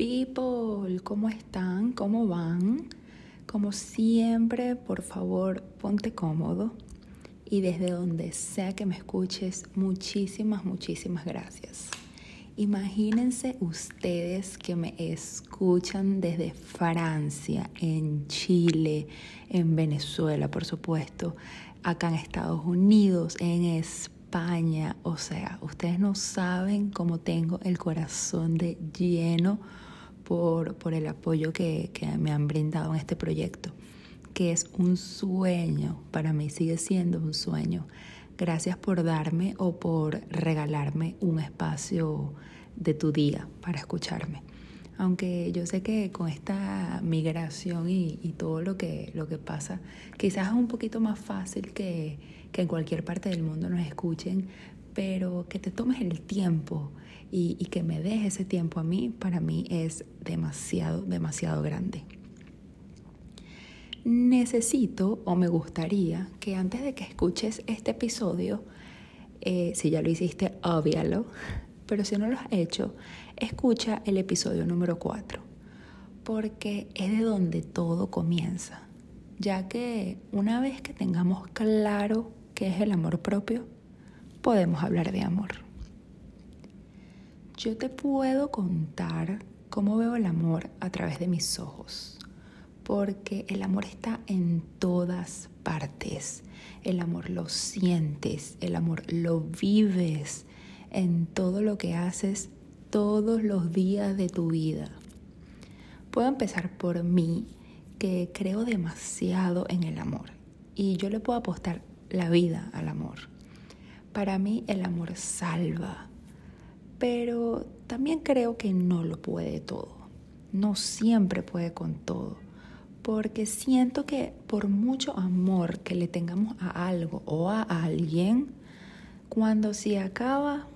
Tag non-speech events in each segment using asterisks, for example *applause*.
people, ¿cómo están? ¿Cómo van? Como siempre, por favor, ponte cómodo y desde donde sea que me escuches, muchísimas, muchísimas gracias. Imagínense ustedes que me escuchan desde Francia, en Chile, en Venezuela, por supuesto, acá en Estados Unidos, en España. O sea, ustedes no saben cómo tengo el corazón de lleno por, el apoyo que, me han brindado en este proyecto, que es un sueño, para mí sigue siendo un sueño Gracias por darme o por regalarme un espacio de tu día para escucharme. Aunque yo sé que con esta migración y, todo lo que, lo que pasa, quizás es un poquito más fácil que, que en cualquier parte del mundo nos escuchen, pero que te tomes el tiempo y, que me des ese tiempo a mí, para mí es demasiado, demasiado grande. Necesito o me gustaría que antes de que escuches este episodio, eh, si ya lo hiciste, obvialo, *laughs* pero si no lo has hecho, escucha el episodio número 4, porque es de donde todo comienza, ya que una vez que tengamos claro qué es el amor propio, podemos hablar de amor. Yo te puedo contar cómo veo el amor a través de mis ojos porque el amor está en todas partes. El amor lo sientes, el amor lo vives en todo lo que haces todos los días de tu vida. Puedo empezar por mí, que creo demasiado en el amor y yo le puedo apostar la vida al amor. Para mí el amor salva, pero también creo que no lo puede todo. No siempre puede con todo porque siento que por mucho amor que le tengamos a algo o a alguien, cuando se acaba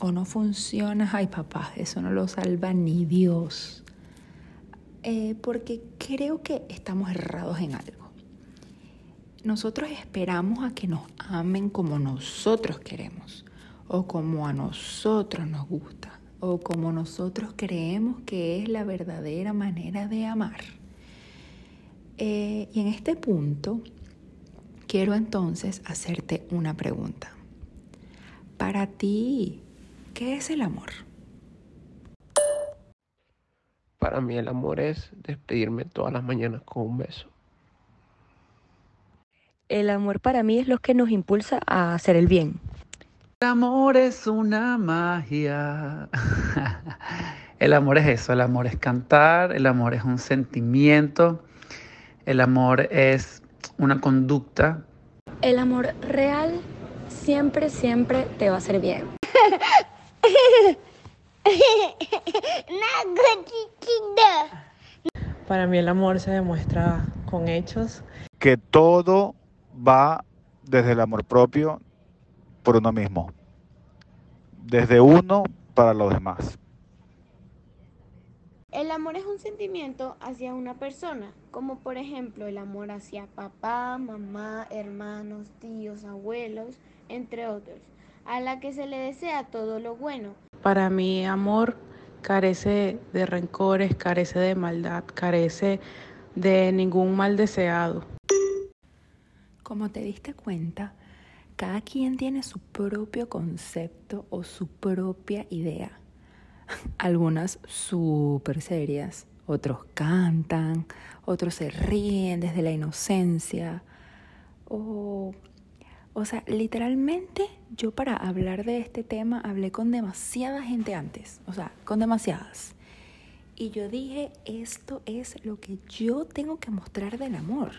o no funciona, ay papá, eso no lo salva ni Dios. Eh, porque creo que estamos errados en algo. Nosotros esperamos a que nos amen como nosotros queremos, o como a nosotros nos gusta, o como nosotros creemos que es la verdadera manera de amar. Eh, y en este punto quiero entonces hacerte una pregunta. Para ti, ¿qué es el amor? Para mí el amor es despedirme todas las mañanas con un beso. El amor para mí es lo que nos impulsa a hacer el bien. El amor es una magia. *laughs* el amor es eso, el amor es cantar, el amor es un sentimiento, el amor es una conducta. El amor real siempre, siempre te va a hacer bien. *laughs* Para mí el amor se demuestra con hechos. Que todo va desde el amor propio por uno mismo. Desde uno para los demás. El amor es un sentimiento hacia una persona, como por ejemplo el amor hacia papá, mamá, hermanos, tíos, abuelos, entre otros, a la que se le desea todo lo bueno. Para mí, amor carece de rencores, carece de maldad, carece de ningún mal deseado. Como te diste cuenta, cada quien tiene su propio concepto o su propia idea *laughs* algunas súper serias, otros cantan, otros se ríen desde la inocencia. O, o sea, literalmente yo para hablar de este tema hablé con demasiada gente antes, o sea, con demasiadas. Y yo dije, esto es lo que yo tengo que mostrar del amor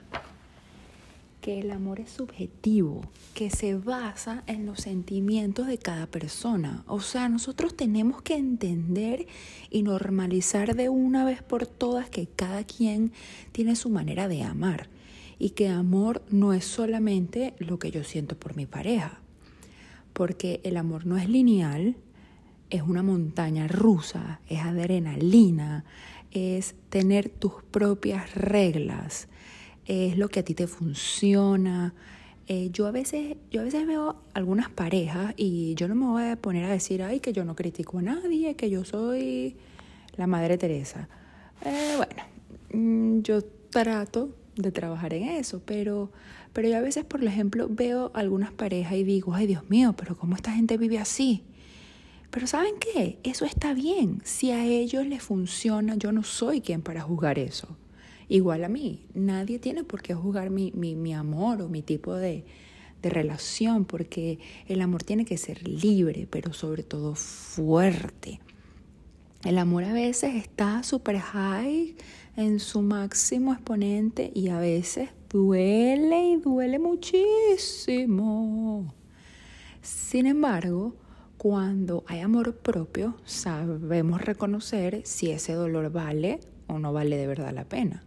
que el amor es subjetivo, que se basa en los sentimientos de cada persona. O sea, nosotros tenemos que entender y normalizar de una vez por todas que cada quien tiene su manera de amar y que amor no es solamente lo que yo siento por mi pareja, porque el amor no es lineal, es una montaña rusa, es adrenalina, es tener tus propias reglas es lo que a ti te funciona. Eh, yo, a veces, yo a veces veo algunas parejas y yo no me voy a poner a decir, ay, que yo no critico a nadie, que yo soy la Madre Teresa. Eh, bueno, mm, yo trato de trabajar en eso, pero, pero yo a veces, por ejemplo, veo algunas parejas y digo, ay Dios mío, pero ¿cómo esta gente vive así? Pero ¿saben qué? Eso está bien. Si a ellos les funciona, yo no soy quien para juzgar eso. Igual a mí, nadie tiene por qué juzgar mi, mi, mi amor o mi tipo de, de relación, porque el amor tiene que ser libre, pero sobre todo fuerte. El amor a veces está super high en su máximo exponente y a veces duele y duele muchísimo. Sin embargo, cuando hay amor propio, sabemos reconocer si ese dolor vale o no vale de verdad la pena.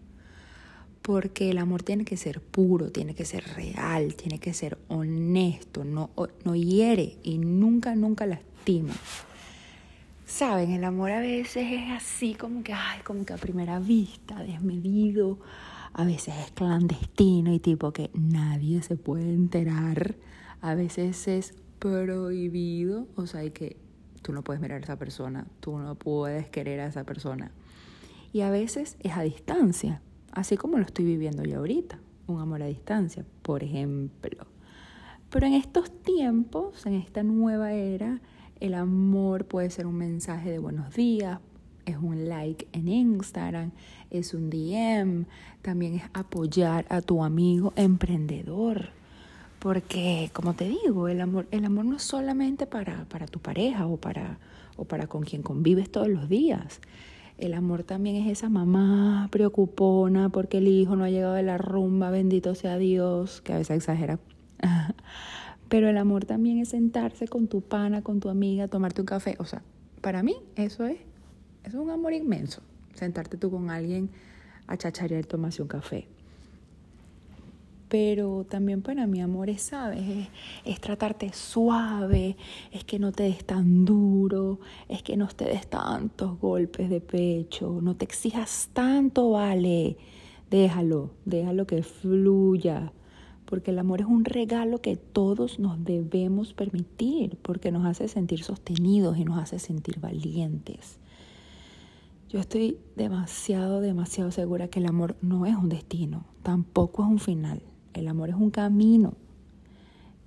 Porque el amor tiene que ser puro, tiene que ser real, tiene que ser honesto, no, no hiere y nunca, nunca lastima. Saben, el amor a veces es así como que, ay, como que a primera vista, desmedido, a veces es clandestino y tipo que nadie se puede enterar, a veces es prohibido, o sea, hay que tú no puedes mirar a esa persona, tú no puedes querer a esa persona. Y a veces es a distancia, así como lo estoy viviendo yo ahorita, un amor a distancia, por ejemplo. Pero en estos tiempos, en esta nueva era, el amor puede ser un mensaje de buenos días, es un like en Instagram, es un DM, también es apoyar a tu amigo emprendedor. Porque, como te digo, el amor, el amor no es solamente para, para tu pareja o para, o para con quien convives todos los días. El amor también es esa mamá preocupona porque el hijo no ha llegado de la rumba, bendito sea Dios, que a veces exagera. *laughs* Pero el amor también es sentarse con tu pana, con tu amiga, tomarte un café. O sea, para mí eso es, es un amor inmenso. Sentarte tú con alguien a chacharear tomarse un café. Pero también para mí amor es, ¿sabes? Es, es tratarte suave, es que no te des tan duro, es que no te des tantos golpes de pecho, no te exijas tanto, vale. Déjalo, déjalo que fluya porque el amor es un regalo que todos nos debemos permitir, porque nos hace sentir sostenidos y nos hace sentir valientes. Yo estoy demasiado, demasiado segura que el amor no es un destino, tampoco es un final. El amor es un camino.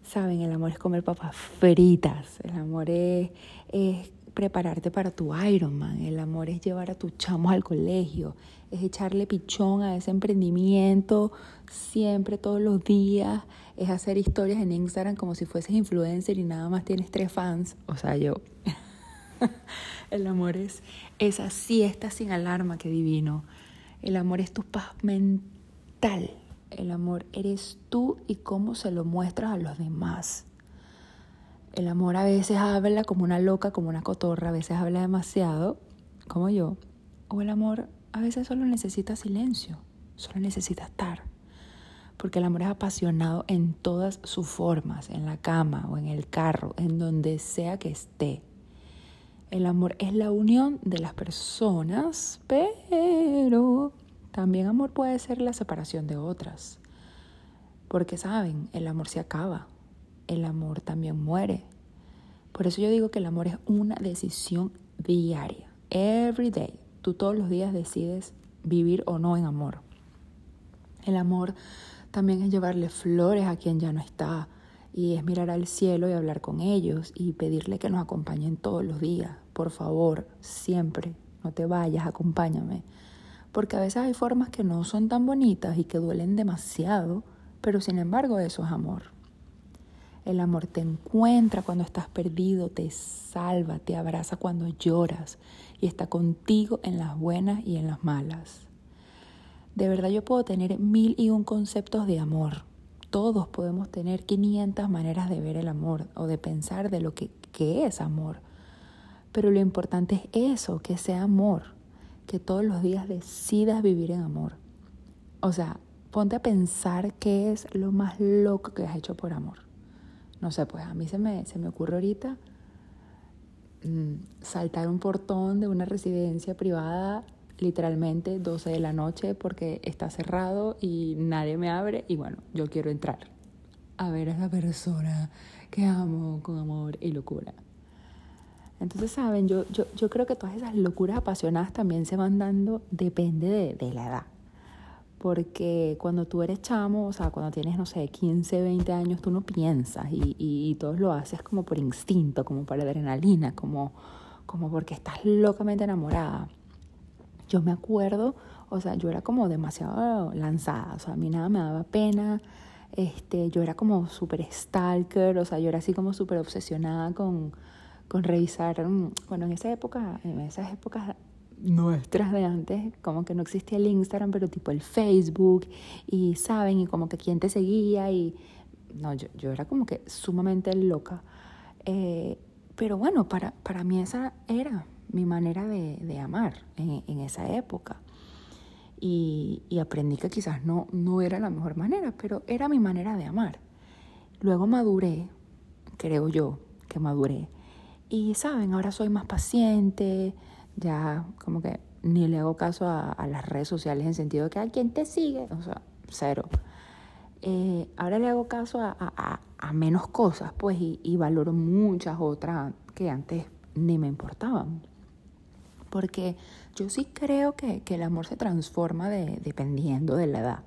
Saben, el amor es comer papas fritas, el amor es, es prepararte para tu Ironman, el amor es llevar a tus chamos al colegio, es echarle pichón a ese emprendimiento siempre, todos los días, es hacer historias en Instagram como si fueses influencer y nada más tienes tres fans, o sea, yo. *laughs* el amor es esa siesta sin alarma que divino. El amor es tu paz mental. El amor eres tú y cómo se lo muestras a los demás. El amor a veces habla como una loca, como una cotorra, a veces habla demasiado, como yo. O el amor a veces solo necesita silencio, solo necesita estar. Porque el amor es apasionado en todas sus formas, en la cama o en el carro, en donde sea que esté. El amor es la unión de las personas, pero también amor puede ser la separación de otras. Porque saben, el amor se acaba, el amor también muere. Por eso yo digo que el amor es una decisión diaria, every day. Tú todos los días decides vivir o no en amor. El amor también es llevarle flores a quien ya no está y es mirar al cielo y hablar con ellos y pedirle que nos acompañen todos los días. Por favor, siempre, no te vayas, acompáñame. Porque a veces hay formas que no son tan bonitas y que duelen demasiado, pero sin embargo eso es amor. El amor te encuentra cuando estás perdido, te salva, te abraza cuando lloras y está contigo en las buenas y en las malas. De verdad yo puedo tener mil y un conceptos de amor. Todos podemos tener 500 maneras de ver el amor o de pensar de lo que, que es amor. Pero lo importante es eso, que sea amor, que todos los días decidas vivir en amor. O sea, ponte a pensar qué es lo más loco que has hecho por amor. No sé, pues a mí se me, se me ocurre ahorita mm, saltar un portón de una residencia privada literalmente 12 de la noche porque está cerrado y nadie me abre y bueno, yo quiero entrar a ver a esa persona que amo con amor y locura. Entonces, saben, yo, yo, yo creo que todas esas locuras apasionadas también se van dando, depende de, de la edad. Porque cuando tú eres chamo, o sea, cuando tienes, no sé, 15, 20 años, tú no piensas y, y, y lo haces como por instinto, como por adrenalina, como, como porque estás locamente enamorada. Yo me acuerdo, o sea, yo era como demasiado lanzada, o sea, a mí nada me daba pena, este, yo era como súper stalker, o sea, yo era así como súper obsesionada con, con revisar, mm, bueno, en esa época, en esas épocas nuestras de antes, como que no existía el Instagram, pero tipo el Facebook, y saben, y como que quién te seguía, y no, yo, yo era como que sumamente loca. Eh, pero bueno, para, para mí esa era mi manera de, de amar en, en, esa época. Y, y, aprendí que quizás no, no era la mejor manera, pero era mi manera de amar. Luego maduré, creo yo que maduré, y saben, ahora soy más paciente, ya como que ni le hago caso a, las redes sociales en sentido de que a quien te sigue, o sea, cero. Eh, ahora le hago caso a, a, menos cosas, pues, y, y, valoro muchas otras que antes ni me importaban. Porque yo sí creo que, que el amor se transforma de, dependiendo de la edad.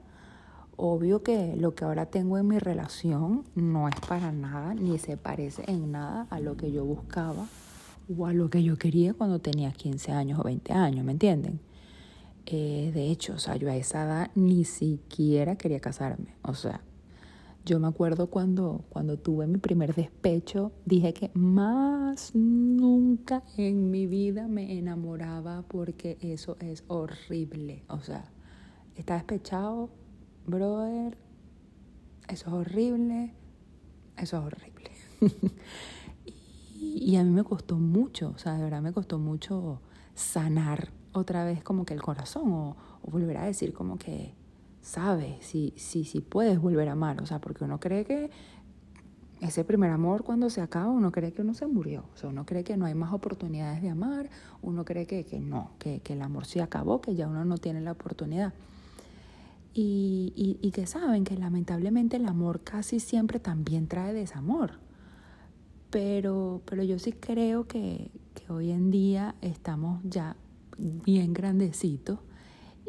Obvio que lo que ahora tengo en mi relación no es para nada, ni se parece en nada a lo que yo buscaba o a lo que yo quería cuando tenía 15 años o 20 años, ¿me entienden? Eh, de hecho, o sea, yo a esa edad ni siquiera quería casarme. O sea, yo me acuerdo cuando, cuando tuve mi primer despecho, dije que más nunca en mi vida me enamoraba porque eso es horrible. O sea, está despechado, brother, eso es horrible, eso es horrible. *laughs* y, a mí me costó mucho, o sea, de verdad me costó mucho sanar otra vez como que el corazón o, o volver a decir como que, sabes, si, si, si puedes volver a amar, o sea, porque uno cree que ese primer amor cuando se acaba, uno cree que uno se murió, o sea, uno cree que no hay más oportunidades de amar, uno cree que, que no, que, que el amor se acabó, que ya uno no tiene la oportunidad. Y, y, que saben que lamentablemente el amor casi siempre también trae desamor. Pero, pero yo sí creo que, que hoy en día estamos ya bien grandecitos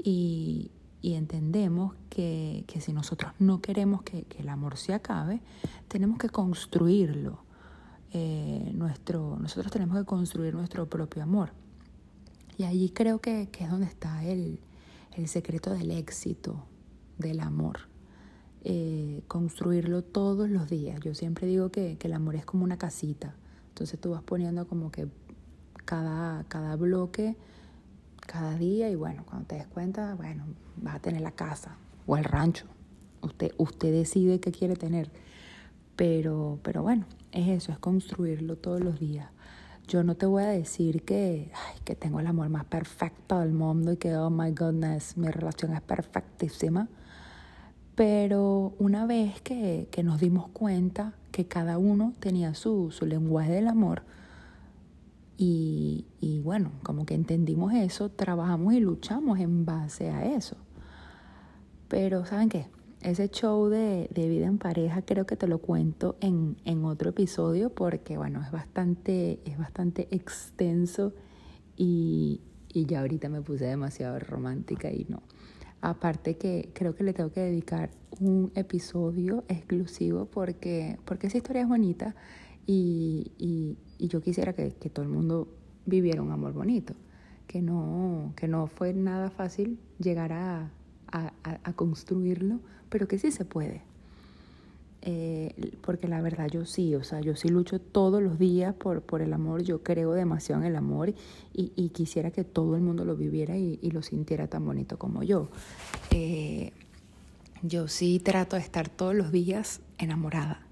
y, y entendemos que, que, si nosotros no queremos que, que, el amor se acabe, tenemos que construirlo. Eh, nuestro, nosotros tenemos que construir nuestro propio amor. Y allí creo que, que es donde está el, el secreto del éxito del amor. Eh, construirlo todos los días. Yo siempre digo que, que, el amor es como una casita. Entonces tú vas poniendo como que cada, cada bloque, cada día y bueno, cuando te des cuenta, bueno, vas a tener la casa o el rancho. Usted, usted decide qué quiere tener. Pero, pero bueno, es eso, es construirlo todos los días. Yo no te voy a decir que, que tengo el amor más perfecto del mundo y que, oh my goodness, mi relación es perfectísima pero una vez que, que, nos dimos cuenta que cada uno tenía su, su lenguaje del amor, y, y, bueno, como que entendimos eso, trabajamos y luchamos en base a eso. Pero ¿saben qué? Ese show de, de vida en pareja creo que te lo cuento en, en otro episodio porque bueno, es bastante, es bastante extenso y, y ya ahorita me puse demasiado romántica y no. Aparte que creo que le tengo que dedicar un episodio exclusivo porque, porque esa historia es bonita y, y, y yo quisiera que, que, todo el mundo viviera un amor bonito, que no, que no fue nada fácil llegar a, a, a construirlo, pero que sí se puede. Eh, porque la verdad yo sí, o sea, yo sí lucho todos los días por, por el amor, yo creo demasiado en el amor y, y quisiera que todo el mundo lo viviera y, y lo sintiera tan bonito como yo. Eh, yo sí trato de estar todos los días enamorada.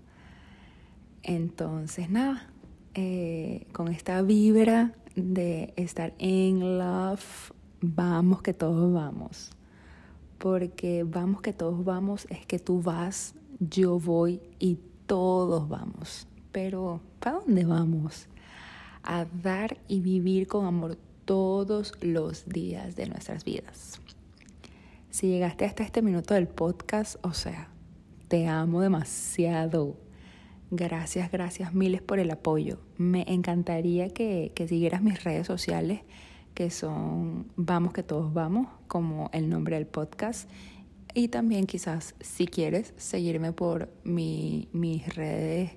Entonces, nada, eh, con esta vibra de estar en love, vamos que todos vamos. Porque vamos que todos vamos es que tú vas yo voy y todos vamos. Pero ¿para dónde vamos? A dar y vivir con amor todos los días de nuestras vidas. Si llegaste hasta este minuto del podcast, o sea, te amo demasiado. Gracias, gracias miles por el apoyo. Me encantaría que, que siguieras mis redes sociales, que son Vamos que todos vamos, como el nombre del podcast. Y también quizás si quieres seguirme por mi, mis redes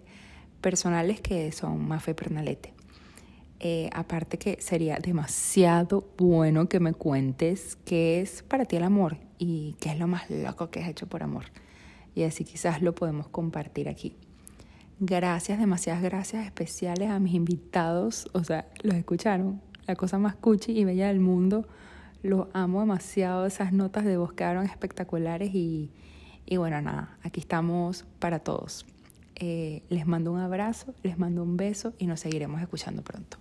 personales que son Mafe Pernalete. Eh, aparte que sería demasiado bueno que me cuentes qué es para ti el amor y qué es lo más loco que has hecho por amor. Y así quizás lo podemos compartir aquí. Gracias, demasiadas gracias especiales a mis invitados. O sea, los escucharon. La cosa más cuchi y bella del mundo. Los amo demasiado. Esas notas de voz quedaron espectaculares y, y bueno, nada, aquí estamos para todos. Eh, les mando un abrazo, les mando un beso y nos seguiremos escuchando pronto.